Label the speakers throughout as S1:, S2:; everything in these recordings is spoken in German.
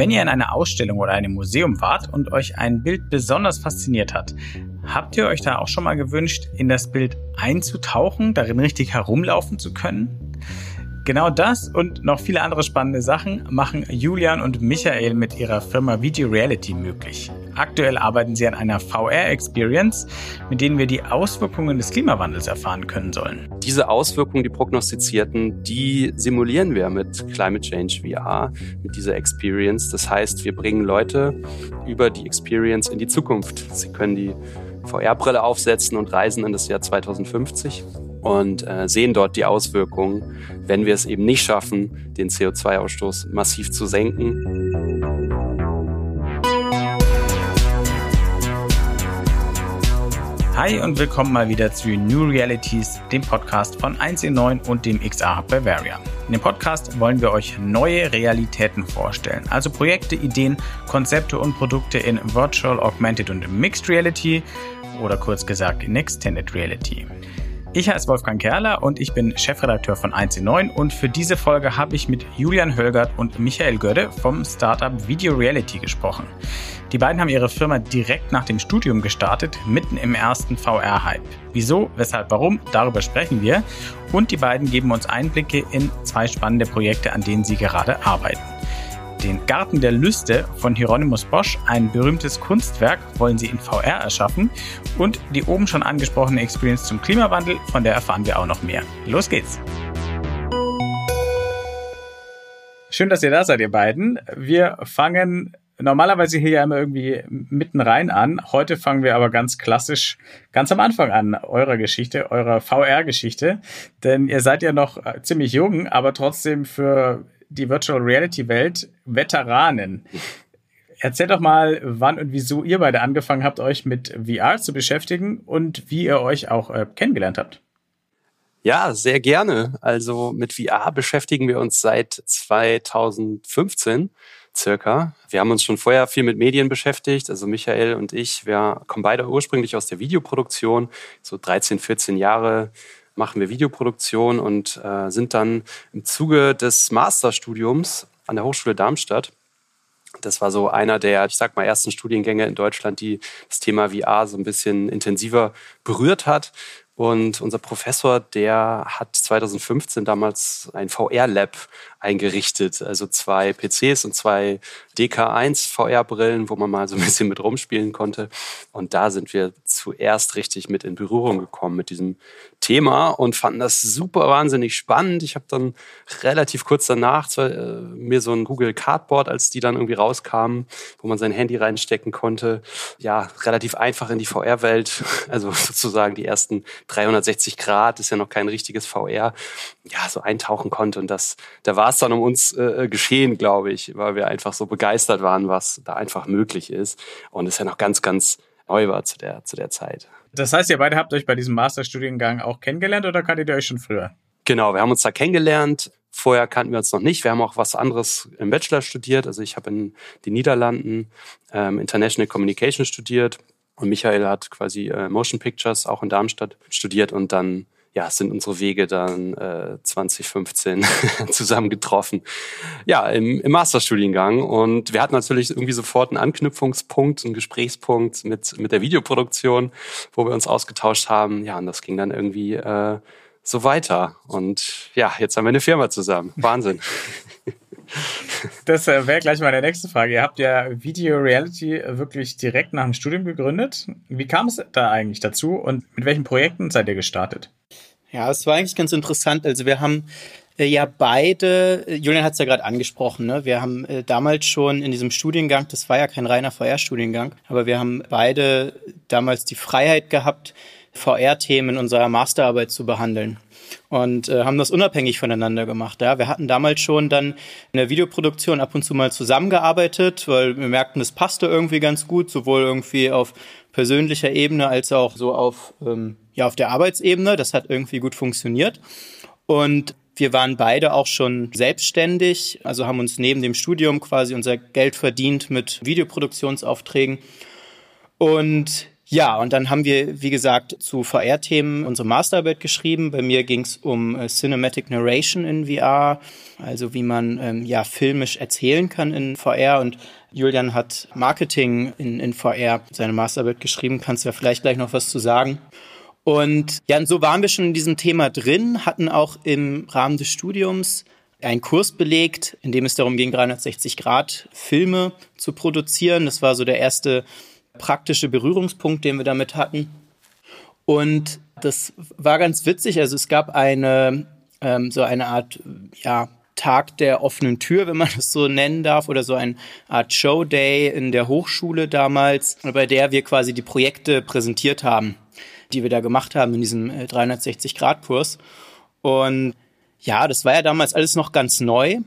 S1: Wenn ihr in einer Ausstellung oder einem Museum wart und euch ein Bild besonders fasziniert hat, habt ihr euch da auch schon mal gewünscht, in das Bild einzutauchen, darin richtig herumlaufen zu können? Genau das und noch viele andere spannende Sachen machen Julian und Michael mit ihrer Firma Video Reality möglich. Aktuell arbeiten sie an einer VR-Experience, mit denen wir die Auswirkungen des Klimawandels erfahren können sollen.
S2: Diese Auswirkungen, die prognostizierten, die simulieren wir mit Climate Change VR, mit dieser Experience. Das heißt, wir bringen Leute über die Experience in die Zukunft. Sie können die VR-Brille aufsetzen und reisen in das Jahr 2050 und äh, sehen dort die Auswirkungen, wenn wir es eben nicht schaffen, den CO2-Ausstoß massiv zu senken.
S1: Hi und willkommen mal wieder zu New Realities, dem Podcast von 1 in 9 und dem Hub Bavaria. In dem Podcast wollen wir euch neue Realitäten vorstellen, also Projekte, Ideen, Konzepte und Produkte in Virtual, Augmented und Mixed Reality oder kurz gesagt in Extended Reality. Ich heiße Wolfgang Kerler und ich bin Chefredakteur von 1 in 9 und für diese Folge habe ich mit Julian Hölgert und Michael Gödde vom Startup Video Reality gesprochen. Die beiden haben ihre Firma direkt nach dem Studium gestartet, mitten im ersten VR-Hype. Wieso, weshalb, warum, darüber sprechen wir und die beiden geben uns Einblicke in zwei spannende Projekte, an denen sie gerade arbeiten. Den Garten der Lüste von Hieronymus Bosch, ein berühmtes Kunstwerk, wollen sie in VR erschaffen. Und die oben schon angesprochene Experience zum Klimawandel, von der erfahren wir auch noch mehr. Los geht's! Schön, dass ihr da seid, ihr beiden. Wir fangen normalerweise hier ja immer irgendwie mitten rein an. Heute fangen wir aber ganz klassisch ganz am Anfang an eurer Geschichte, eurer VR-Geschichte. Denn ihr seid ja noch ziemlich jung, aber trotzdem für die Virtual Reality Welt Veteranen. Erzähl doch mal, wann und wieso ihr beide angefangen habt, euch mit VR zu beschäftigen und wie ihr euch auch äh, kennengelernt habt.
S2: Ja, sehr gerne. Also mit VR beschäftigen wir uns seit 2015 circa. Wir haben uns schon vorher viel mit Medien beschäftigt. Also Michael und ich, wir kommen beide ursprünglich aus der Videoproduktion, so 13, 14 Jahre machen wir Videoproduktion und äh, sind dann im Zuge des Masterstudiums an der Hochschule Darmstadt das war so einer der, ich sag mal, ersten Studiengänge in Deutschland, die das Thema VR so ein bisschen intensiver berührt hat. Und unser Professor, der hat 2015 damals ein VR-Lab eingerichtet, also zwei PCs und zwei DK1 VR-Brillen, wo man mal so ein bisschen mit rumspielen konnte. Und da sind wir zuerst richtig mit in Berührung gekommen mit diesem Thema und fanden das super wahnsinnig spannend. Ich habe dann relativ kurz danach zwar, äh, mir so ein Google Cardboard, als die dann irgendwie rauskamen, wo man sein Handy reinstecken konnte, ja, relativ einfach in die VR-Welt, also sozusagen die ersten 360 Grad, ist ja noch kein richtiges VR, ja, so eintauchen konnte. Und das, da war es dann um uns äh, geschehen, glaube ich, weil wir einfach so begeistert waren, was da einfach möglich ist. Und es ja noch ganz, ganz neu war zu der, zu der Zeit.
S1: Das heißt, ihr beide habt euch bei diesem Masterstudiengang auch kennengelernt oder kanntet ihr euch schon früher?
S2: Genau, wir haben uns da kennengelernt. Vorher kannten wir uns noch nicht. Wir haben auch was anderes im Bachelor studiert. Also ich habe in den Niederlanden ähm, International Communication studiert und Michael hat quasi äh, Motion Pictures auch in Darmstadt studiert und dann ja, sind unsere Wege dann äh, 2015 zusammengetroffen. Ja, im, im Masterstudiengang. Und wir hatten natürlich irgendwie sofort einen Anknüpfungspunkt, einen Gesprächspunkt mit, mit der Videoproduktion, wo wir uns ausgetauscht haben. Ja, und das ging dann irgendwie äh, so weiter. Und ja, jetzt haben wir eine Firma zusammen. Wahnsinn.
S1: Das äh, wäre gleich meine nächste Frage. Ihr habt ja Video Reality wirklich direkt nach dem Studium gegründet. Wie kam es da eigentlich dazu und mit welchen Projekten seid ihr gestartet?
S3: Ja, es war eigentlich ganz interessant. Also wir haben äh, ja beide, äh, Julian hat es ja gerade angesprochen, ne? wir haben damals schon in diesem Studiengang, das war ja kein reiner VR-Studiengang, aber wir haben beide damals die Freiheit gehabt, VR-Themen in unserer Masterarbeit zu behandeln und äh, haben das unabhängig voneinander gemacht. Ja, wir hatten damals schon dann in der Videoproduktion ab und zu mal zusammengearbeitet, weil wir merkten, es passte irgendwie ganz gut, sowohl irgendwie auf persönlicher Ebene als auch so auf ähm, ja auf der Arbeitsebene. Das hat irgendwie gut funktioniert und wir waren beide auch schon selbstständig, also haben uns neben dem Studium quasi unser Geld verdient mit Videoproduktionsaufträgen und Ja, und dann haben wir, wie gesagt, zu VR-Themen unsere Masterarbeit geschrieben. Bei mir ging es um äh, Cinematic Narration in VR, also wie man ähm, ja filmisch erzählen kann in VR. Und Julian hat Marketing in, in VR seine Masterarbeit geschrieben. Kannst du ja vielleicht gleich noch was zu sagen? Und ja, und so waren wir schon in diesem Thema drin, hatten auch im Rahmen des Studiums einen Kurs belegt, in dem es darum ging, 360 Grad Filme zu produzieren. Das war so der erste praktische Berührungspunkt, den wir damit hatten. Und das war ganz witzig. Also es gab eine ähm, so eine Art ja Tag der offenen Tür, wenn man das so nennen darf, oder so eine Art Show Day in der Hochschule damals, bei der wir quasi die Projekte präsentiert haben, die wir da gemacht haben in diesem 360-Grad-Kurs. Äh, Und ja, das war ja damals alles noch ganz neu.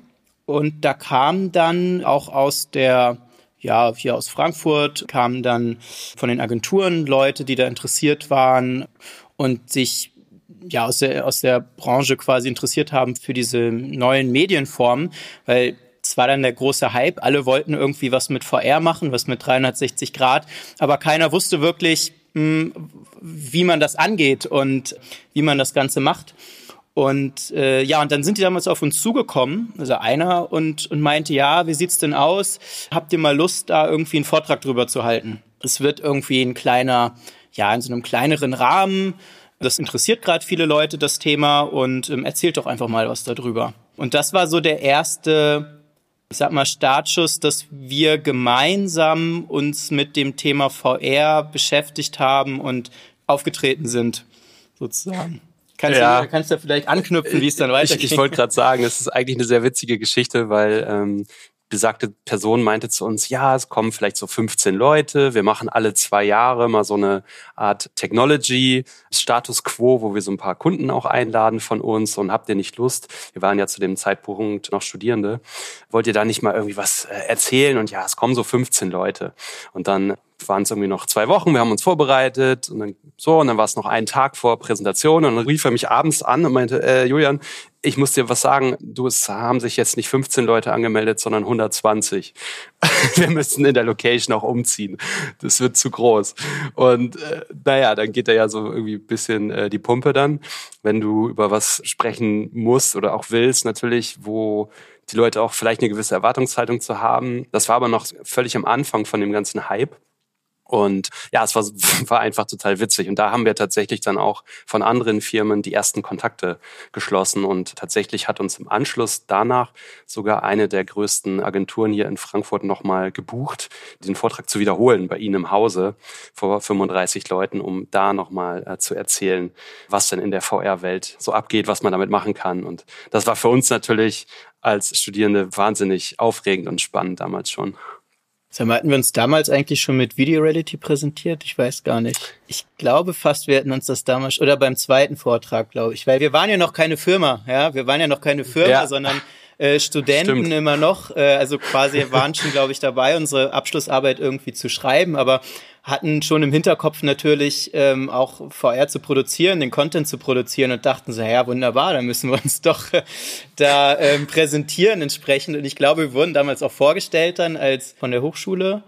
S3: Und da kam dann auch aus der ja, hier aus Frankfurt kamen dann von den Agenturen Leute, die da interessiert waren und sich ja aus der, aus der Branche quasi interessiert haben für diese neuen Medienformen, weil es war dann der große Hype. Alle wollten irgendwie was mit VR machen, was mit 360 Grad, aber keiner wusste wirklich, hm, wie man das angeht und wie man das Ganze macht. Und äh, ja, und dann sind die damals auf uns zugekommen, also einer, und, und meinte, ja, wie sieht's denn aus? Habt ihr mal Lust, da irgendwie einen Vortrag drüber zu halten? Es wird irgendwie ein kleiner, ja, in so einem kleineren Rahmen. Das interessiert gerade viele Leute, das Thema, und ähm, erzählt doch einfach mal was darüber. Und das war so der erste, ich sag mal, Startschuss, dass wir gemeinsam uns mit dem Thema VR beschäftigt haben und aufgetreten sind, sozusagen. Kannst, ja. du, kannst du vielleicht anknüpfen, wie es dann weitergeht?
S2: Ich, ich wollte gerade sagen, es ist eigentlich eine sehr witzige Geschichte, weil ähm, besagte Person meinte zu uns, ja, es kommen vielleicht so 15 Leute, wir machen alle zwei Jahre mal so eine Art Technology Status Quo, wo wir so ein paar Kunden auch einladen von uns und habt ihr nicht Lust? Wir waren ja zu dem Zeitpunkt noch Studierende. Wollt ihr da nicht mal irgendwie was äh, erzählen? Und ja, es kommen so 15 Leute. Und dann waren es irgendwie noch zwei Wochen, wir haben uns vorbereitet und dann so, und dann war es noch einen Tag vor Präsentation und dann rief er mich abends an und meinte, äh, Julian, ich muss dir was sagen, du, es haben sich jetzt nicht 15 Leute angemeldet, sondern 120. wir müssen in der Location auch umziehen. Das wird zu groß. Und äh, naja, dann geht da ja so irgendwie ein bisschen äh, die Pumpe dann, wenn du über was sprechen musst oder auch willst, natürlich, wo die Leute auch vielleicht eine gewisse Erwartungshaltung zu haben. Das war aber noch völlig am Anfang von dem ganzen Hype. Und ja, es war, war einfach total witzig. Und da haben wir tatsächlich dann auch von anderen Firmen die ersten Kontakte geschlossen. Und tatsächlich hat uns im Anschluss danach sogar eine der größten Agenturen hier in Frankfurt nochmal gebucht, den Vortrag zu wiederholen bei Ihnen im Hause vor 35 Leuten, um da nochmal äh, zu erzählen, was denn in der VR-Welt so abgeht, was man damit machen kann. Und das war für uns natürlich als Studierende wahnsinnig aufregend und spannend damals schon.
S3: Sag mal, hatten wir uns damals eigentlich schon mit Video Reality präsentiert? Ich weiß gar nicht. Ich glaube fast, wir hätten uns das damals, oder beim zweiten Vortrag, glaube ich, weil wir waren ja noch keine Firma, ja, wir waren ja noch keine Firma, ja. sondern äh, Studenten Stimmt. immer noch, äh, also quasi waren schon, glaube ich, dabei, unsere Abschlussarbeit irgendwie zu schreiben, aber hatten schon im Hinterkopf natürlich ähm, auch VR zu produzieren, den Content zu produzieren und dachten so, ja wunderbar, dann müssen wir uns doch äh, da ähm, präsentieren entsprechend. Und ich glaube, wir wurden damals auch vorgestellt dann als von der Hochschule.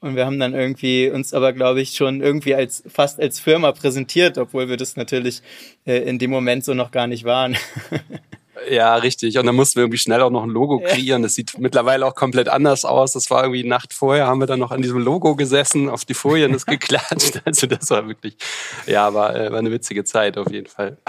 S3: Und wir haben dann irgendwie uns aber, glaube ich, schon irgendwie als fast als Firma präsentiert, obwohl wir das natürlich äh, in dem Moment so noch gar nicht waren.
S2: Ja, richtig. Und dann mussten wir irgendwie schnell auch noch ein Logo kreieren. Das sieht mittlerweile auch komplett anders aus. Das war irgendwie Nacht vorher, haben wir dann noch an diesem Logo gesessen, auf die Folien das geklatscht. Also das war wirklich, ja, war, äh, war eine witzige Zeit auf jeden Fall.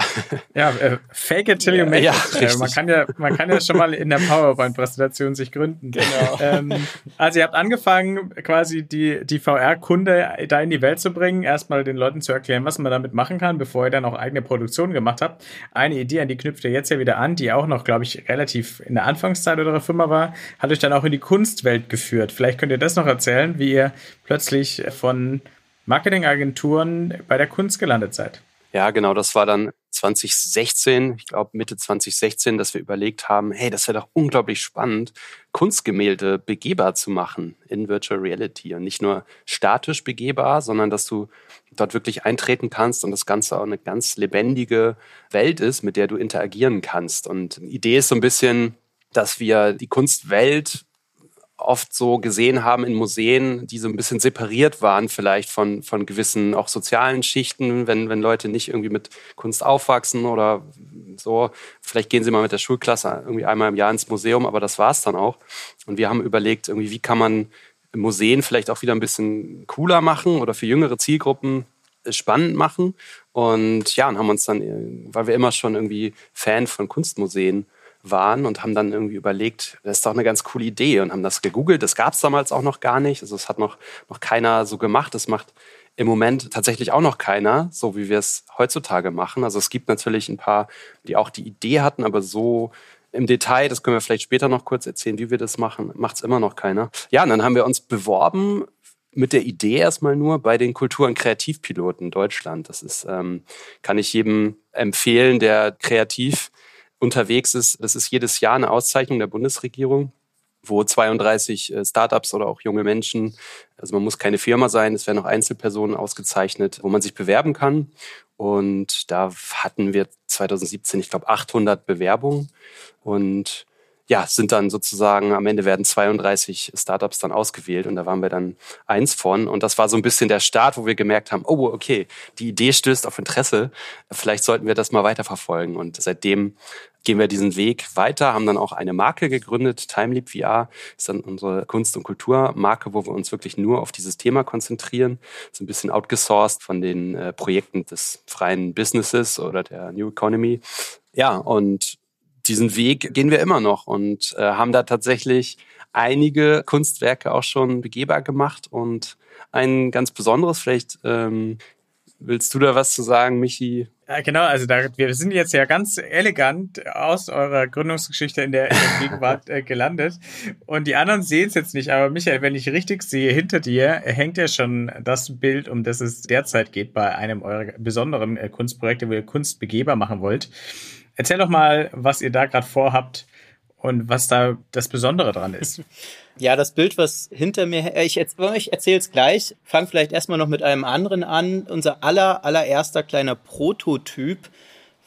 S1: Ja, äh, fake it till you make ja, it. Äh, man kann ja, man kann ja schon mal in der PowerPoint-Präsentation sich gründen. Genau. Ähm, also ihr habt angefangen, quasi die, die VR-Kunde da in die Welt zu bringen, erstmal den Leuten zu erklären, was man damit machen kann, bevor ihr dann auch eigene Produktionen gemacht habt. Eine Idee, an die knüpft ihr jetzt ja wieder an, die auch noch, glaube ich, relativ in der Anfangszeit eurer Firma war, hat euch dann auch in die Kunstwelt geführt. Vielleicht könnt ihr das noch erzählen, wie ihr plötzlich von Marketingagenturen bei der Kunst gelandet seid.
S2: Ja, genau, das war dann 2016, ich glaube Mitte 2016, dass wir überlegt haben, hey, das wäre doch unglaublich spannend, Kunstgemälde begehbar zu machen in Virtual Reality und nicht nur statisch begehbar, sondern dass du dort wirklich eintreten kannst und das Ganze auch eine ganz lebendige Welt ist, mit der du interagieren kannst. Und die Idee ist so ein bisschen, dass wir die Kunstwelt oft so gesehen haben in Museen, die so ein bisschen separiert waren vielleicht von, von gewissen auch sozialen Schichten, wenn, wenn Leute nicht irgendwie mit Kunst aufwachsen oder so. Vielleicht gehen sie mal mit der Schulklasse irgendwie einmal im Jahr ins Museum, aber das war's dann auch. Und wir haben überlegt, irgendwie, wie kann man Museen vielleicht auch wieder ein bisschen cooler machen oder für jüngere Zielgruppen spannend machen. Und ja, und haben uns dann, weil wir immer schon irgendwie Fan von Kunstmuseen waren und haben dann irgendwie überlegt, das ist doch eine ganz coole Idee und haben das gegoogelt. Das gab es damals auch noch gar nicht. Also es hat noch, noch keiner so gemacht. Das macht im Moment tatsächlich auch noch keiner, so wie wir es heutzutage machen. Also es gibt natürlich ein paar, die auch die Idee hatten, aber so im Detail, das können wir vielleicht später noch kurz erzählen, wie wir das machen, macht es immer noch keiner. Ja, und dann haben wir uns beworben mit der Idee erstmal nur bei den Kultur- und Kreativpiloten Deutschland. Das ist, ähm, kann ich jedem empfehlen, der kreativ unterwegs ist. Das ist jedes Jahr eine Auszeichnung der Bundesregierung, wo 32 äh, Startups oder auch junge Menschen, also man muss keine Firma sein, es werden auch Einzelpersonen ausgezeichnet, wo man sich bewerben kann. Und da hatten wir 2017, ich glaube, 800 Bewerbungen. Und ja, sind dann sozusagen, am Ende werden 32 Startups dann ausgewählt und da waren wir dann eins von. Und das war so ein bisschen der Start, wo wir gemerkt haben, oh, okay, die Idee stößt auf Interesse. Vielleicht sollten wir das mal weiterverfolgen. Und seitdem gehen wir diesen Weg weiter, haben dann auch eine Marke gegründet. Timeleap VR ist dann unsere Kunst- und Kulturmarke, wo wir uns wirklich nur auf dieses Thema konzentrieren. So ein bisschen outgesourced von den äh, Projekten des freien Businesses oder der New Economy. Ja, und diesen Weg gehen wir immer noch und äh, haben da tatsächlich einige Kunstwerke auch schon begehbar gemacht und ein ganz besonderes, vielleicht ähm, willst du da was zu sagen, Michi?
S1: Ja, genau, also da, wir sind jetzt ja ganz elegant aus eurer Gründungsgeschichte in der, in der Gegenwart äh, gelandet. Und die anderen sehen es jetzt nicht, aber Michael, wenn ich richtig sehe, hinter dir hängt ja schon das Bild, um das es derzeit geht bei einem eurer besonderen äh, Kunstprojekte, wo ihr Kunst begehbar machen wollt. Erzähl doch mal, was ihr da gerade vorhabt und was da das Besondere dran ist.
S3: Ja, das Bild, was hinter mir, ich, ich erzähle es gleich, fang vielleicht erstmal noch mit einem anderen an. Unser aller, allererster kleiner Prototyp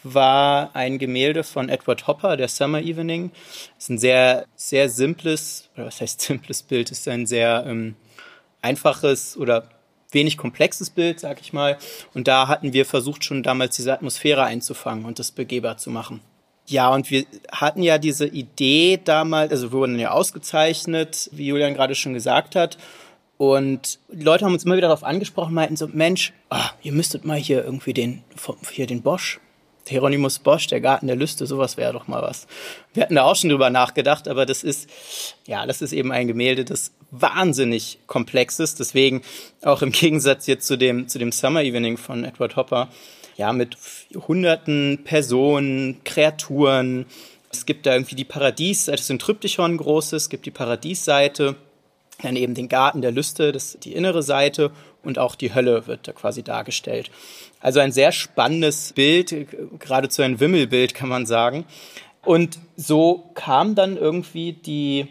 S3: war ein Gemälde von Edward Hopper, der Summer Evening. Das ist ein sehr, sehr simples, oder was heißt simples Bild, das ist ein sehr ähm, einfaches oder wenig komplexes Bild, sag ich mal. Und da hatten wir versucht, schon damals diese Atmosphäre einzufangen und das begehbar zu machen. Ja, und wir hatten ja diese Idee damals, also wir wurden ja ausgezeichnet, wie Julian gerade schon gesagt hat. Und die Leute haben uns immer wieder darauf angesprochen, meinten so, Mensch, oh, ihr müsstet mal hier irgendwie den, hier den Bosch Hieronymus Bosch, der Garten der Lüste, sowas wäre doch mal was. Wir hatten da auch schon drüber nachgedacht, aber das ist, ja, das ist eben ein Gemälde, das wahnsinnig komplex ist. Deswegen auch im Gegensatz jetzt zu dem, zu dem Summer Evening von Edward Hopper, ja, mit hunderten Personen, Kreaturen. Es gibt da irgendwie die Paradies, das ist ein Tryptychon großes, es gibt die Paradiesseite, dann eben den Garten der Lüste, das die innere Seite und auch die Hölle wird da quasi dargestellt. Also ein sehr spannendes Bild, geradezu ein Wimmelbild kann man sagen. Und so kam dann irgendwie die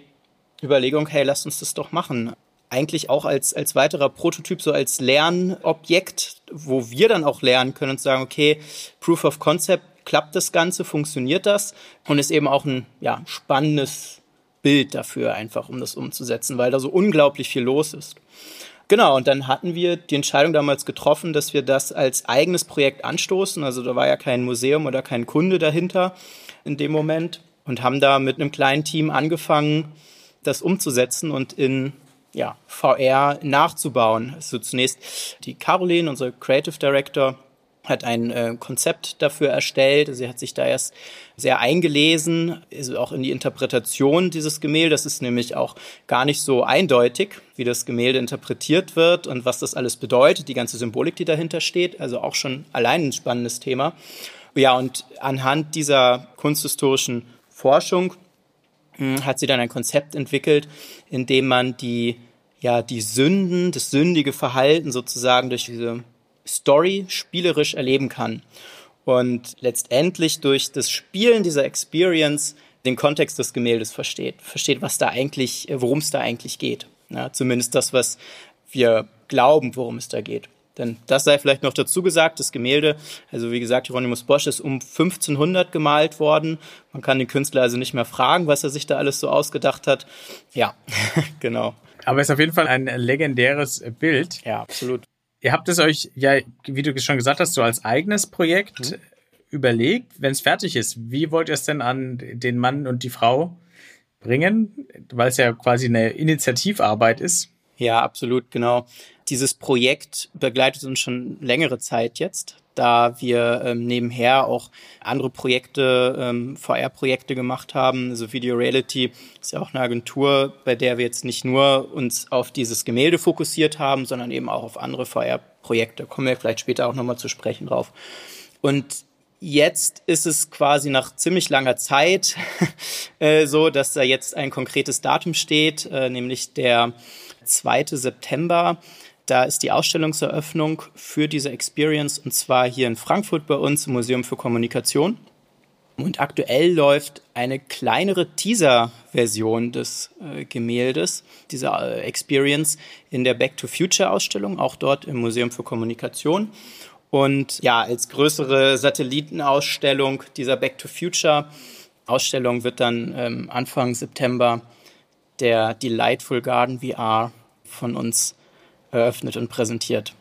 S3: Überlegung, hey, lass uns das doch machen. Eigentlich auch als, als weiterer Prototyp, so als Lernobjekt, wo wir dann auch lernen können und sagen, okay, Proof of Concept, klappt das Ganze, funktioniert das? Und ist eben auch ein ja, spannendes Bild dafür einfach, um das umzusetzen, weil da so unglaublich viel los ist. Genau, und dann hatten wir die Entscheidung damals getroffen, dass wir das als eigenes Projekt anstoßen. Also da war ja kein Museum oder kein Kunde dahinter in dem Moment und haben da mit einem kleinen Team angefangen, das umzusetzen und in ja, VR nachzubauen. Also zunächst die Caroline, unsere Creative Director, hat ein äh, Konzept dafür erstellt. Sie hat sich da erst sehr eingelesen, also auch in die Interpretation dieses Gemäldes. Das ist nämlich auch gar nicht so eindeutig, wie das Gemälde interpretiert wird und was das alles bedeutet, die ganze Symbolik, die dahinter steht. Also auch schon allein ein spannendes Thema. Ja, und anhand dieser kunsthistorischen Forschung hm, hat sie dann ein Konzept entwickelt, in dem man die ja, die Sünden, das sündige Verhalten sozusagen durch diese Story spielerisch erleben kann und letztendlich durch das Spielen dieser Experience den Kontext des Gemäldes versteht, versteht, was da eigentlich, worum es da eigentlich geht. Ja, zumindest das, was wir glauben, worum es da geht. Denn das sei vielleicht noch dazu gesagt, das Gemälde, also wie gesagt, Hieronymus Bosch ist um 1500 gemalt worden. Man kann den Künstler also nicht mehr fragen, was er sich da alles so ausgedacht hat. Ja, genau.
S1: Aber es ist auf jeden Fall ein legendäres Bild.
S3: Ja, absolut.
S1: Ihr habt es euch ja, wie du schon gesagt hast, so als eigenes Projekt mhm. überlegt. Wenn es fertig ist, wie wollt ihr es denn an den Mann und die Frau bringen? Weil es ja quasi eine Initiativarbeit ist.
S3: Ja, absolut, genau. Dieses Projekt begleitet uns schon längere Zeit jetzt, da wir ähm, nebenher auch andere Projekte, ähm, VR-Projekte gemacht haben. Also Video Reality ist ja auch eine Agentur, bei der wir jetzt nicht nur uns auf dieses Gemälde fokussiert haben, sondern eben auch auf andere VR-Projekte. Kommen wir vielleicht später auch nochmal zu sprechen drauf. Und Jetzt ist es quasi nach ziemlich langer Zeit äh, so, dass da jetzt ein konkretes Datum steht, äh, nämlich der 2. September. Da ist die Ausstellungseröffnung für diese Experience und zwar hier in Frankfurt bei uns im Museum für Kommunikation. Und aktuell läuft eine kleinere Teaser-Version des äh, Gemäldes, dieser äh, Experience, in der Back to Future Ausstellung, auch dort im Museum für Kommunikation. Und ja, als größere Satellitenausstellung dieser Back to Future Ausstellung wird dann ähm, Anfang September der Delightful Garden VR von uns eröffnet und präsentiert.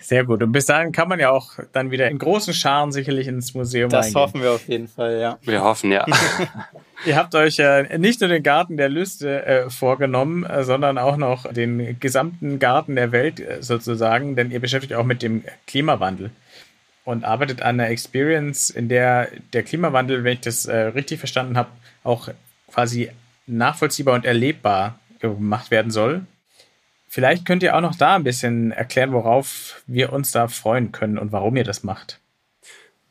S1: Sehr gut. Und bis dahin kann man ja auch dann wieder in großen Scharen sicherlich ins Museum
S3: Das eingehen. hoffen wir auf jeden Fall, ja.
S2: Wir hoffen, ja.
S1: Ihr habt euch äh, nicht nur den Garten der Lüste äh, vorgenommen, äh, sondern auch noch den gesamten Garten der Welt äh, sozusagen, denn ihr beschäftigt euch auch mit dem Klimawandel und arbeitet an einer Experience, in der der Klimawandel, wenn ich das äh, richtig verstanden habe, auch quasi nachvollziehbar und erlebbar gemacht werden soll. Vielleicht könnt ihr auch noch da ein bisschen erklären, worauf wir uns da freuen können und warum ihr das macht.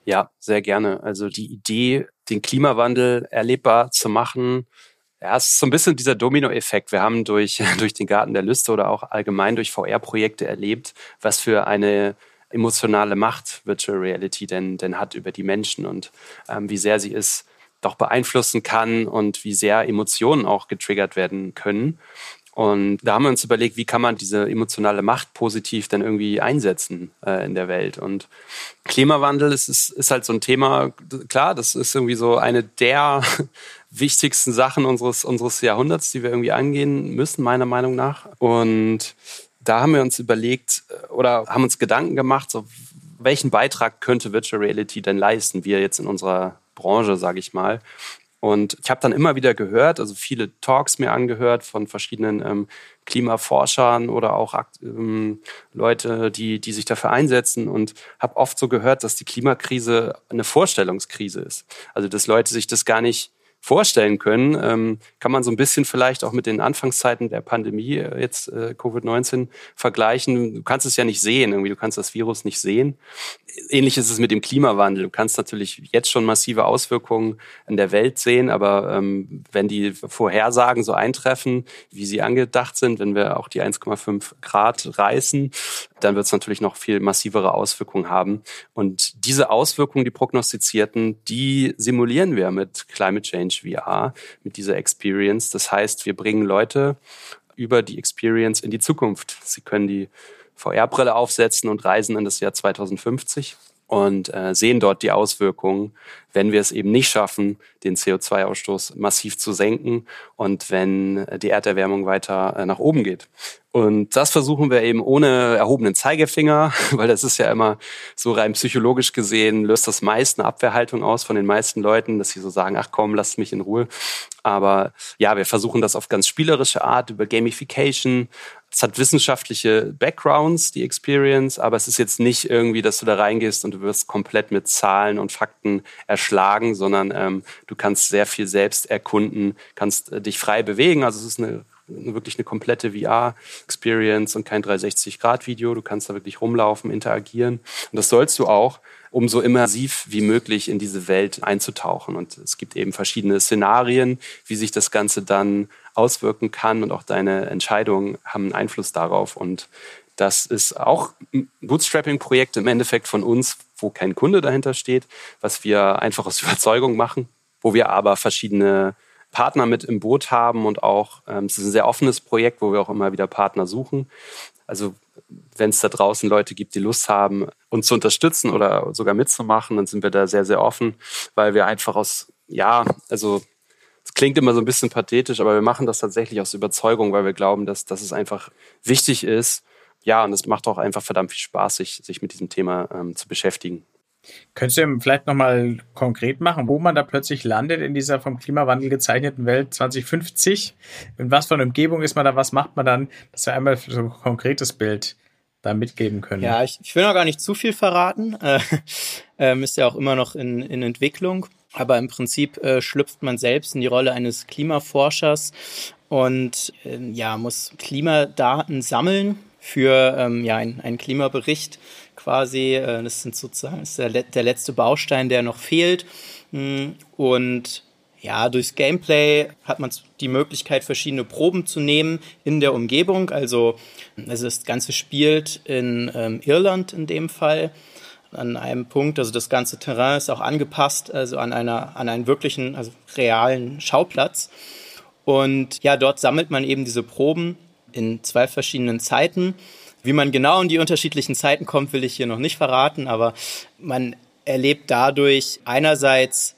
S2: Ja, sehr gerne. Also die Idee, den Klimawandel erlebbar zu machen, ja, es ist so ein bisschen dieser Domino-Effekt. Wir haben durch, durch den Garten der Lüste oder auch allgemein durch VR-Projekte erlebt, was für eine emotionale Macht Virtual Reality denn, denn hat über die Menschen und ähm, wie sehr sie es doch beeinflussen kann und wie sehr Emotionen auch getriggert werden können. Und da haben wir uns überlegt, wie kann man diese emotionale Macht positiv dann irgendwie einsetzen äh, in der Welt. Und Klimawandel ist, ist, ist halt so ein Thema, klar, das ist irgendwie so eine der wichtigsten Sachen unseres, unseres Jahrhunderts, die wir irgendwie angehen müssen, meiner Meinung nach. Und da haben wir uns überlegt äh, oder haben uns Gedanken gemacht, so welchen Beitrag könnte Virtual Reality denn leisten, wir jetzt in unserer Branche, sage ich mal. Und ich habe dann immer wieder gehört, also viele Talks mir angehört von verschiedenen ähm, Klimaforschern oder auch ähm, Leute, die, die sich dafür einsetzen und habe oft so gehört, dass die Klimakrise eine Vorstellungskrise ist. Also dass Leute sich das gar nicht vorstellen können, ähm, kann man so ein bisschen vielleicht auch mit den Anfangszeiten der Pandemie äh, jetzt äh, Covid-19 vergleichen. Du kannst es ja nicht sehen, irgendwie du kannst das Virus nicht sehen. Ähnlich ist es mit dem Klimawandel. Du kannst natürlich jetzt schon massive Auswirkungen in der Welt sehen, aber ähm, wenn die Vorhersagen so eintreffen, wie sie angedacht sind, wenn wir auch die 1,5 Grad reißen, dann wird es natürlich noch viel massivere Auswirkungen haben. Und diese Auswirkungen, die prognostizierten, die simulieren wir mit Climate Change VR, mit dieser Experience. Das heißt, wir bringen Leute über die Experience in die Zukunft. Sie können die VR-Brille aufsetzen und reisen in das Jahr 2050 und äh, sehen dort die Auswirkungen, wenn wir es eben nicht schaffen, den CO2-Ausstoß massiv zu senken und wenn die Erderwärmung weiter äh, nach oben geht. Und das versuchen wir eben ohne erhobenen Zeigefinger, weil das ist ja immer so rein psychologisch gesehen, löst das meist eine Abwehrhaltung aus von den meisten Leuten, dass sie so sagen, ach komm, lasst mich in Ruhe. Aber ja, wir versuchen das auf ganz spielerische Art über Gamification. Es hat wissenschaftliche Backgrounds, die Experience, aber es ist jetzt nicht irgendwie, dass du da reingehst und du wirst komplett mit Zahlen und Fakten erschlagen, sondern ähm, du kannst sehr viel selbst erkunden, kannst äh, dich frei bewegen. Also es ist eine wirklich eine komplette VR-Experience und kein 360-Grad-Video. Du kannst da wirklich rumlaufen, interagieren. Und das sollst du auch, um so immersiv wie möglich in diese Welt einzutauchen. Und es gibt eben verschiedene Szenarien, wie sich das Ganze dann auswirken kann und auch deine Entscheidungen haben einen Einfluss darauf. Und das ist auch ein Bootstrapping-Projekt im Endeffekt von uns, wo kein Kunde dahinter steht, was wir einfach aus Überzeugung machen, wo wir aber verschiedene Partner mit im Boot haben und auch, ähm, es ist ein sehr offenes Projekt, wo wir auch immer wieder Partner suchen. Also wenn es da draußen Leute gibt, die Lust haben, uns zu unterstützen oder sogar mitzumachen, dann sind wir da sehr, sehr offen, weil wir einfach aus, ja, also es klingt immer so ein bisschen pathetisch, aber wir machen das tatsächlich aus Überzeugung, weil wir glauben, dass, dass es einfach wichtig ist. Ja, und es macht auch einfach verdammt viel Spaß, sich, sich mit diesem Thema ähm, zu beschäftigen.
S1: Könntest du vielleicht nochmal konkret machen, wo man da plötzlich landet in dieser vom Klimawandel gezeichneten Welt 2050? In was für einer Umgebung ist man da? Was macht man dann? Dass wir einmal so ein konkretes Bild da mitgeben können.
S3: Ja, ich, ich will noch gar nicht zu viel verraten. Äh, ähm, ist ja auch immer noch in, in Entwicklung. Aber im Prinzip äh, schlüpft man selbst in die Rolle eines Klimaforschers und äh, ja, muss Klimadaten sammeln für ähm, ja, ein, einen Klimabericht quasi. Äh, das sind sozusagen das ist der, der letzte Baustein, der noch fehlt. Mm, und ja, durchs Gameplay hat man die Möglichkeit, verschiedene Proben zu nehmen in der Umgebung. Also, also das Ganze spielt in ähm, Irland in dem Fall an einem Punkt. Also das ganze Terrain ist auch angepasst, also an einer, an einen wirklichen, also realen Schauplatz. Und ja, dort sammelt man eben diese Proben in zwei verschiedenen Zeiten. Wie man genau in die unterschiedlichen Zeiten kommt, will ich hier noch nicht verraten, aber man erlebt dadurch einerseits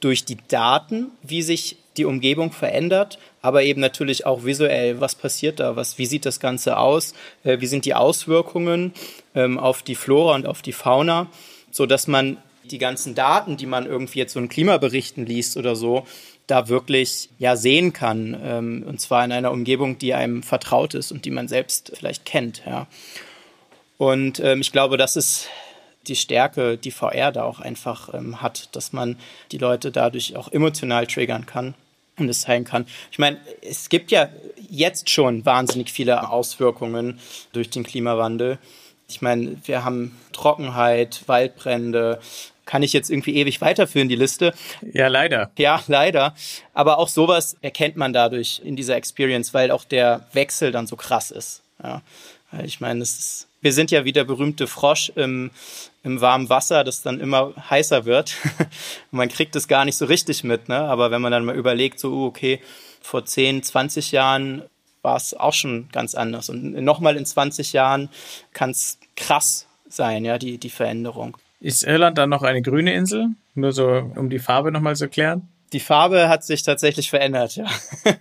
S3: durch die Daten, wie sich die Umgebung verändert, aber eben natürlich auch visuell, was passiert da, was, wie sieht das Ganze aus, äh, wie sind die Auswirkungen ähm, auf die Flora und auf die Fauna, so dass man die ganzen Daten, die man irgendwie jetzt so in Klimaberichten liest oder so, da wirklich ja sehen kann ähm, und zwar in einer Umgebung, die einem vertraut ist und die man selbst vielleicht kennt. Ja. Und ähm, ich glaube, das ist die Stärke, die VR da auch einfach ähm, hat, dass man die Leute dadurch auch emotional triggern kann und es zeigen kann. Ich meine, es gibt ja jetzt schon wahnsinnig viele Auswirkungen durch den Klimawandel. Ich meine, wir haben Trockenheit, Waldbrände, kann ich jetzt irgendwie ewig weiterführen, die Liste.
S1: Ja, leider.
S3: Ja, leider. Aber auch sowas erkennt man dadurch in dieser Experience, weil auch der Wechsel dann so krass ist. Ja. Ich meine, ist wir sind ja wie der berühmte Frosch im, im warmen Wasser, das dann immer heißer wird. man kriegt es gar nicht so richtig mit, ne? Aber wenn man dann mal überlegt, so, uh, okay, vor 10, 20 Jahren war es auch schon ganz anders. Und nochmal in 20 Jahren kann es krass sein, ja, die, die Veränderung.
S1: Ist Irland dann noch eine grüne Insel? Nur so, um die Farbe nochmal zu klären?
S3: Die Farbe hat sich tatsächlich verändert, ja.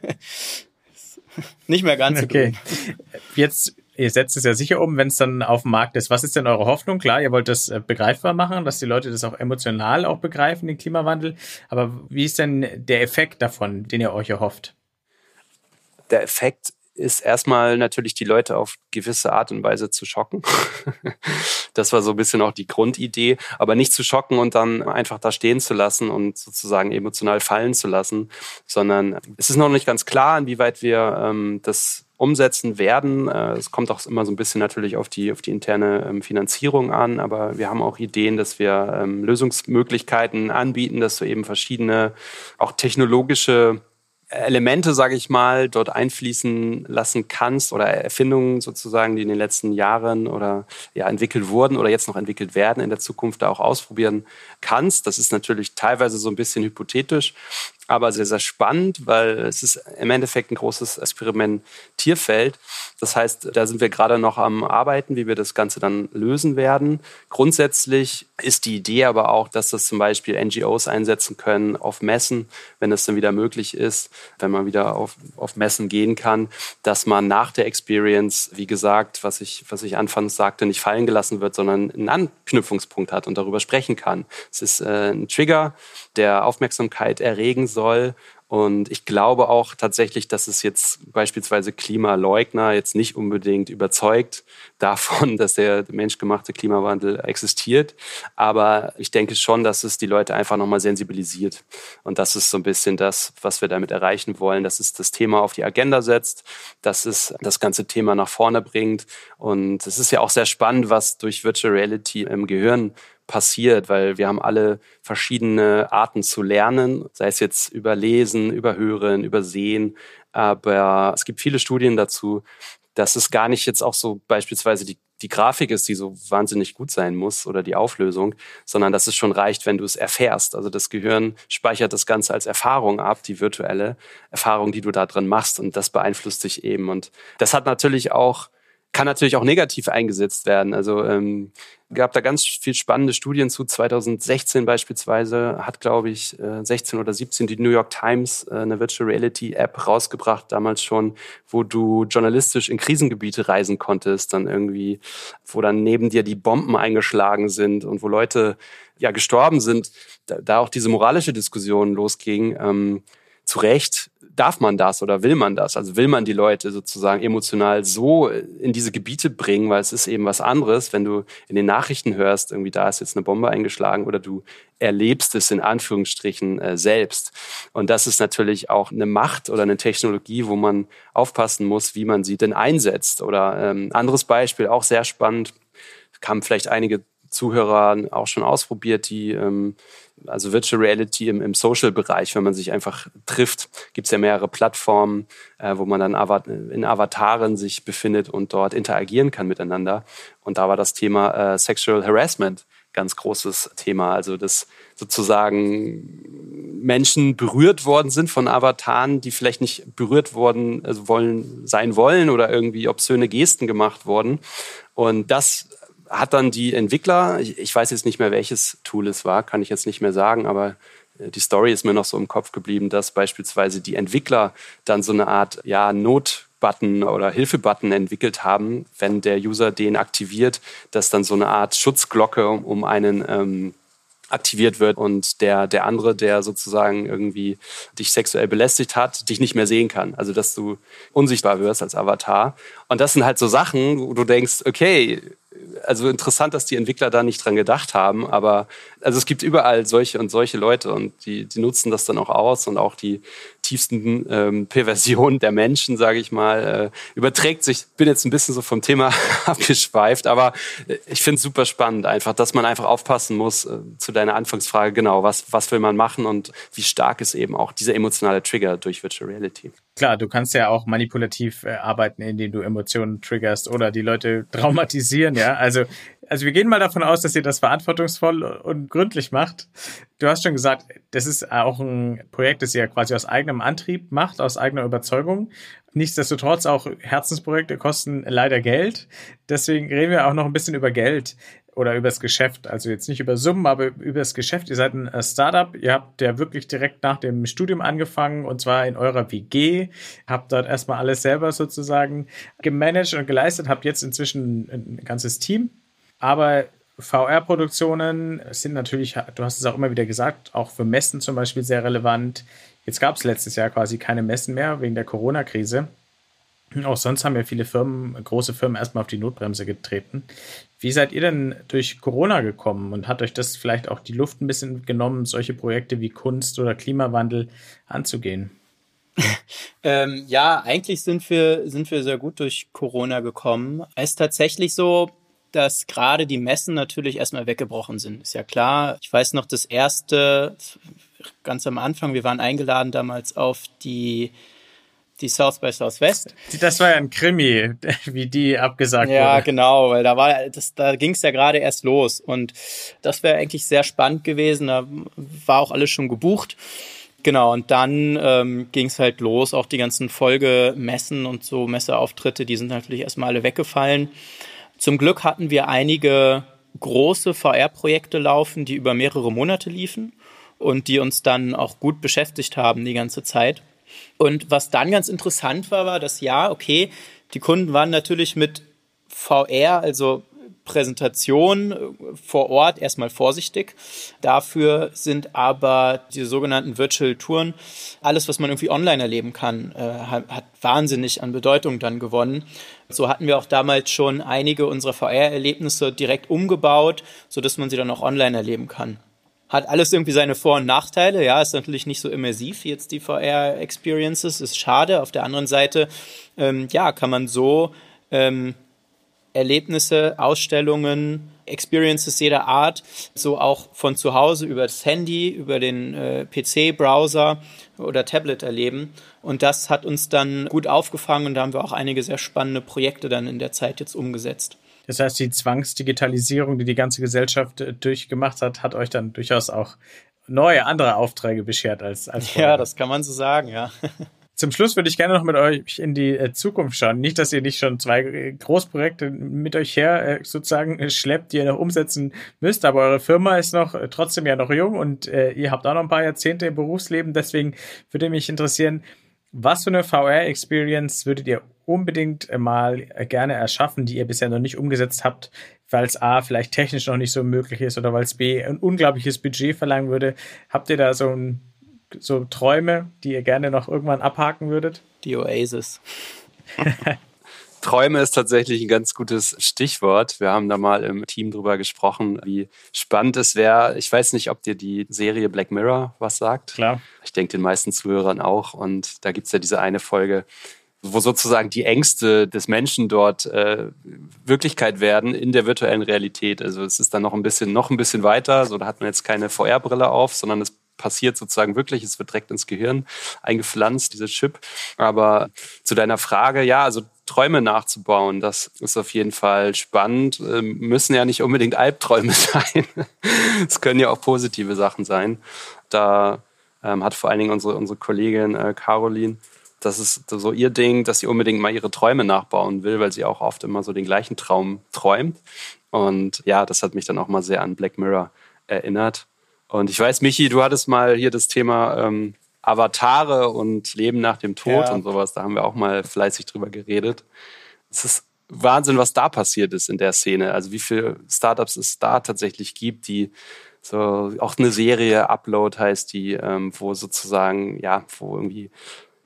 S3: Nicht mehr ganz so okay. grün.
S1: Jetzt ihr setzt es ja sicher um, wenn es dann auf dem Markt ist. Was ist denn eure Hoffnung? Klar, ihr wollt das äh, begreifbar machen, dass die Leute das auch emotional auch begreifen, den Klimawandel. Aber wie ist denn der Effekt davon, den ihr euch erhofft?
S2: Der Effekt ist erstmal natürlich die Leute auf gewisse Art und Weise zu schocken. das war so ein bisschen auch die Grundidee, aber nicht zu schocken und dann einfach da stehen zu lassen und sozusagen emotional fallen zu lassen, sondern es ist noch nicht ganz klar, inwieweit wir ähm, das umsetzen werden. Äh, es kommt auch immer so ein bisschen natürlich auf die, auf die interne ähm, Finanzierung an, aber wir haben auch Ideen, dass wir ähm, Lösungsmöglichkeiten anbieten, dass du eben verschiedene auch technologische Elemente, sage ich mal, dort einfließen lassen kannst oder Erfindungen sozusagen, die in den letzten Jahren oder ja entwickelt wurden oder jetzt noch entwickelt werden in der Zukunft da auch ausprobieren kannst. Das ist natürlich teilweise so ein bisschen hypothetisch, aber sehr, sehr spannend, weil es ist im Endeffekt ein großes Experimentierfeld. Das heißt, da sind wir gerade noch am Arbeiten, wie wir das Ganze dann lösen werden. Grundsätzlich ist die Idee aber auch, dass das zum Beispiel NGOs einsetzen können auf Messen, wenn es dann wieder möglich ist, wenn man wieder auf, auf Messen gehen kann, dass man nach der Experience, wie gesagt, was ich, was ich anfangs sagte, nicht fallen gelassen wird, sondern einen Anknüpfungspunkt hat und darüber sprechen kann. Es ist äh, ein Trigger, der Aufmerksamkeit erregen soll. Und ich glaube auch tatsächlich, dass es jetzt beispielsweise Klimaleugner jetzt nicht unbedingt überzeugt davon, dass der menschgemachte Klimawandel existiert. Aber ich denke schon, dass es die Leute einfach nochmal sensibilisiert. Und das ist so ein bisschen das, was wir damit erreichen wollen, dass es das Thema auf die Agenda setzt, dass es das ganze Thema nach vorne bringt. Und es ist ja auch sehr spannend, was durch Virtual Reality im Gehirn passiert, weil wir haben alle verschiedene Arten zu lernen, sei es jetzt über Lesen, über Hören, über Sehen. Aber es gibt viele Studien dazu, dass es gar nicht jetzt auch so beispielsweise die, die Grafik ist, die so wahnsinnig gut sein muss oder die Auflösung, sondern dass es schon reicht, wenn du es erfährst. Also das Gehirn speichert das Ganze als Erfahrung ab, die virtuelle Erfahrung, die du da drin machst und das beeinflusst dich eben. Und das hat natürlich auch kann natürlich auch negativ eingesetzt werden. Also ähm, gab da ganz viel spannende Studien zu. 2016 beispielsweise hat, glaube ich, 16 äh, oder 17 die New York Times äh, eine Virtual Reality App rausgebracht, damals schon, wo du journalistisch in Krisengebiete reisen konntest, dann irgendwie, wo dann neben dir die Bomben eingeschlagen sind und wo Leute ja gestorben sind, da, da auch diese moralische Diskussion losging. Ähm, zu Recht darf man das oder will man das? Also will man die Leute sozusagen emotional so in diese Gebiete bringen, weil es ist eben was anderes, wenn du in den Nachrichten hörst, irgendwie da ist jetzt eine Bombe eingeschlagen oder du erlebst es in Anführungsstrichen äh, selbst. Und das ist natürlich auch eine Macht oder eine Technologie, wo man aufpassen muss, wie man sie denn einsetzt. Oder ähm, anderes Beispiel, auch sehr spannend, kamen vielleicht einige Zuhörer auch schon ausprobiert, die ähm, also Virtual Reality im, im Social-Bereich, wenn man sich einfach trifft, gibt es ja mehrere Plattformen, äh, wo man dann Avat in Avataren sich befindet und dort interagieren kann miteinander. Und da war das Thema äh, Sexual Harassment ganz großes Thema. Also dass sozusagen Menschen berührt worden sind von Avataren, die vielleicht nicht berührt worden also wollen sein wollen oder irgendwie obszöne Gesten gemacht wurden. Und das hat dann die Entwickler, ich, weiß jetzt nicht mehr, welches Tool es war, kann ich jetzt nicht mehr sagen, aber äh, die Story ist mir noch so im Kopf geblieben, dass beispielsweise die Entwickler dann so eine Art ja, Notbutton oder Hilfebutton entwickelt haben, wenn der User den aktiviert, dass dann so eine Art Schutzglocke um einen ähm, aktiviert wird und der, der andere, der sozusagen irgendwie dich sexuell belästigt hat, dich nicht mehr sehen kann. Also dass du unsichtbar wirst als Avatar. Und das sind halt so Sachen, wo du denkst, okay, also interessant, dass die Entwickler da nicht dran gedacht haben, aber also es gibt überall solche und solche Leute und die, die nutzen das dann auch aus und auch die tiefsten ähm, Perversionen der Menschen, sage ich mal, äh, überträgt sich. Bin jetzt ein bisschen so vom Thema abgeschweift, aber äh, ich finde es super spannend einfach, dass man einfach aufpassen muss äh, zu deiner Anfangsfrage, genau, was, was will man machen und wie stark ist eben auch dieser emotionale Trigger durch Virtual Reality.
S1: Klar, du kannst ja auch manipulativ äh, arbeiten, indem du Emotionen triggerst oder die Leute traumatisieren, ja. Also, also wir gehen mal davon aus, dass ihr das verantwortungsvoll und gründlich macht. Du hast schon gesagt, das ist auch ein Projekt, das ihr quasi aus eigenem Antrieb macht, aus eigener Überzeugung. Nichtsdestotrotz auch Herzensprojekte kosten leider Geld. Deswegen reden wir auch noch ein bisschen über Geld oder übers Geschäft. Also jetzt nicht über Summen, aber übers Geschäft. Ihr seid ein äh, Startup. Ihr habt ja wirklich direkt nach dem Studium angefangen und zwar in eurer WG. Habt dort erstmal alles selber sozusagen gemanagt und geleistet. Habt jetzt inzwischen ein ganzes Team. Aber VR-Produktionen sind natürlich, du hast es auch immer wieder gesagt, auch für Messen zum Beispiel sehr relevant. Jetzt gab es letztes Jahr quasi keine Messen mehr wegen der Corona-Krise. Auch sonst haben ja viele Firmen, große Firmen erstmal auf die Notbremse getreten. Wie seid ihr denn durch Corona gekommen und hat euch das vielleicht auch die Luft ein bisschen genommen, solche Projekte wie Kunst oder Klimawandel anzugehen?
S3: ähm, ja, eigentlich sind wir, sind wir sehr gut durch Corona gekommen. Es ist tatsächlich so, dass gerade die Messen natürlich erstmal weggebrochen sind. Ist ja klar. Ich weiß noch, das erste, ganz am Anfang, wir waren eingeladen damals auf die die South by Southwest.
S1: Das war ja ein Krimi, wie die abgesagt
S3: ja,
S1: wurde.
S3: Ja, genau, weil da war das, da ging es ja gerade erst los und das wäre eigentlich sehr spannend gewesen. Da war auch alles schon gebucht. Genau, und dann ähm, ging es halt los, auch die ganzen Folgemessen und so Messeauftritte, die sind natürlich erstmal alle weggefallen. Zum Glück hatten wir einige große VR-Projekte laufen, die über mehrere Monate liefen und die uns dann auch gut beschäftigt haben die ganze Zeit. Und was dann ganz interessant war, war, dass ja, okay, die Kunden waren natürlich mit VR, also Präsentation äh, vor Ort erstmal vorsichtig. Dafür sind aber die sogenannten Virtual Touren, alles, was man irgendwie online erleben kann, äh, hat wahnsinnig an Bedeutung dann gewonnen. So hatten wir auch damals schon einige unserer VR-Erlebnisse direkt umgebaut, sodass man sie dann auch online erleben kann hat alles irgendwie seine Vor- und Nachteile. Ja, ist natürlich nicht so immersiv jetzt die VR-Experiences, ist schade. Auf der anderen Seite, ähm, ja, kann man so ähm, Erlebnisse, Ausstellungen, Experiences jeder Art, so auch von zu Hause über das Handy, über den äh, PC-Browser oder Tablet erleben. Und das hat uns dann gut aufgefangen und da haben wir auch einige sehr spannende Projekte dann in der Zeit jetzt umgesetzt.
S1: Das heißt, die Zwangsdigitalisierung, die die ganze Gesellschaft äh, durchgemacht hat, hat euch dann durchaus auch neue andere Aufträge beschert als, als
S3: vorher. Ja, das kann man so sagen, ja.
S1: Zum Schluss würde ich gerne noch mit euch in die äh, Zukunft schauen. Nicht, dass ihr nicht schon zwei äh, Großprojekte mit euch her sozusagen schleppt, die ihr noch umsetzen müsst, aber eure Firma ist noch trotzdem ja noch jung und ihr habt auch noch ein paar Jahrzehnte im Berufsleben. Deswegen würde mich interessieren, was für eine VR-Experience würdet ihr unbedingt mal gerne erschaffen, die ihr bisher noch nicht umgesetzt habt, weil es A vielleicht technisch noch nicht so möglich ist oder weil es B ein unglaubliches Budget verlangen würde. Habt ihr da so ein so Träume, die ihr gerne noch irgendwann abhaken würdet?
S3: Die Oasis.
S2: Träume ist tatsächlich ein ganz gutes Stichwort. Wir haben da mal im Team drüber gesprochen, wie spannend es wäre. Ich weiß nicht, ob dir die Serie Black Mirror was sagt.
S1: Klar.
S2: Ich denke den meisten Zuhörern auch. Und da gibt es ja diese eine Folge, wo sozusagen die Ängste des Menschen dort äh, Wirklichkeit werden in der virtuellen Realität. Also es ist dann noch ein bisschen, noch ein bisschen weiter. So, da hat man jetzt keine VR-Brille auf, sondern es passiert sozusagen wirklich. Es wird direkt ins Gehirn eingepflanzt, dieser Chip. Aber zu deiner Frage, ja, also Träume nachzubauen, das ist auf jeden Fall spannend. Ähm, müssen ja nicht unbedingt Albträume sein. es können ja auch positive Sachen sein. Da ähm, hat vor allen Dingen unsere, unsere Kollegin äh, Caroline das ist so ihr Ding, dass sie unbedingt mal ihre Träume nachbauen will, weil sie auch oft immer so den gleichen Traum träumt. Und ja, das hat mich dann auch mal sehr an Black Mirror erinnert. Und ich weiß, Michi, du hattest mal hier das Thema ähm, Avatare und Leben nach dem Tod ja. und sowas. Da haben wir auch mal fleißig drüber geredet. Es ist Wahnsinn, was da passiert ist in der Szene. Also wie viele Startups es da tatsächlich gibt, die so auch eine Serie Upload heißt die, ähm, wo sozusagen ja, wo irgendwie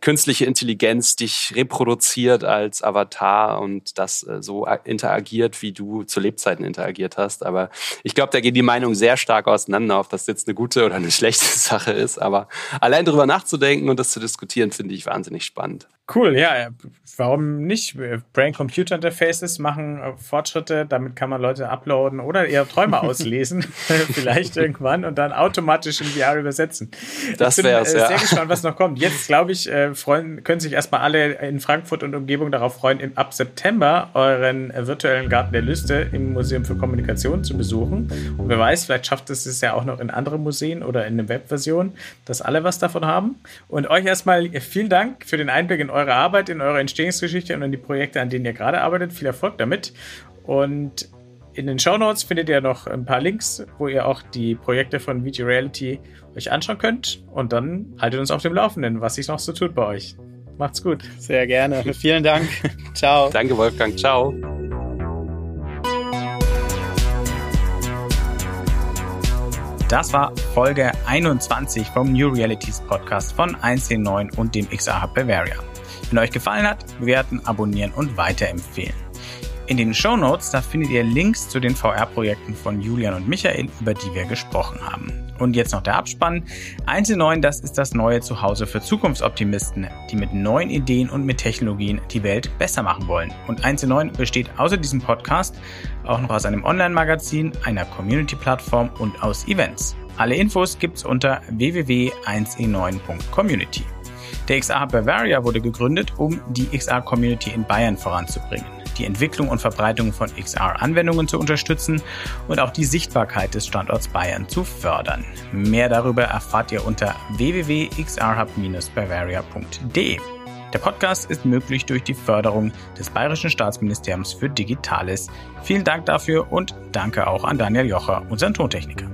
S2: künstliche Intelligenz dich reproduziert als Avatar und das äh, so interagiert, wie du zu Lebzeiten interagiert hast. Aber ich glaube, da gehen die Meinungen sehr stark auseinander, ob das jetzt eine gute oder eine schlechte Sache ist. Aber allein darüber nachzudenken und das zu diskutieren, finde ich wahnsinnig spannend.
S1: Cool, ja, warum nicht? Brain-Computer-Interfaces machen äh, Fortschritte, damit kann man Leute uploaden oder eher Träume auslesen, vielleicht irgendwann und dann automatisch in VR übersetzen.
S2: Das wäre es,
S1: äh,
S2: ja.
S1: sehr gespannt, was noch kommt. Jetzt, glaube ich, äh, freuen, können sich erstmal alle in Frankfurt und Umgebung darauf freuen, im, ab September euren virtuellen Garten der Lüste im Museum für Kommunikation zu besuchen. Und wer weiß, vielleicht schafft es es ja auch noch in anderen Museen oder in der Webversion, dass alle was davon haben. Und euch erstmal vielen Dank für den Einblick in eure eure Arbeit, in eure Entstehungsgeschichte und in die Projekte, an denen ihr gerade arbeitet. Viel Erfolg damit. Und in den Show Notes findet ihr noch ein paar Links, wo ihr auch die Projekte von VG Reality euch anschauen könnt. Und dann haltet uns auf dem Laufenden, was sich noch so tut bei euch. Macht's gut.
S3: Sehr gerne. Vielen Dank. Ciao.
S2: Danke, Wolfgang. Ciao.
S1: Das war Folge 21 vom New Realities Podcast von 1.9 und dem XR Hub Bavaria. Wenn euch gefallen hat, bewerten, abonnieren und weiterempfehlen. In den Show Notes, da findet ihr Links zu den VR-Projekten von Julian und Michael, über die wir gesprochen haben. Und jetzt noch der Abspann. 1.9, das ist das neue Zuhause für Zukunftsoptimisten, die mit neuen Ideen und mit Technologien die Welt besser machen wollen. Und 1.9 besteht außer diesem Podcast auch noch aus einem Online-Magazin, einer Community-Plattform und aus Events. Alle Infos gibt's unter www.1e9.community. Der XR Bavaria wurde gegründet, um die XR-Community in Bayern voranzubringen, die Entwicklung und Verbreitung von XR-Anwendungen zu unterstützen und auch die Sichtbarkeit des Standorts Bayern zu fördern. Mehr darüber erfahrt ihr unter www.xrhub-bavaria.de. Der Podcast ist möglich durch die Förderung des Bayerischen Staatsministeriums für Digitales. Vielen Dank dafür und danke auch an Daniel Jocher, unseren Tontechniker.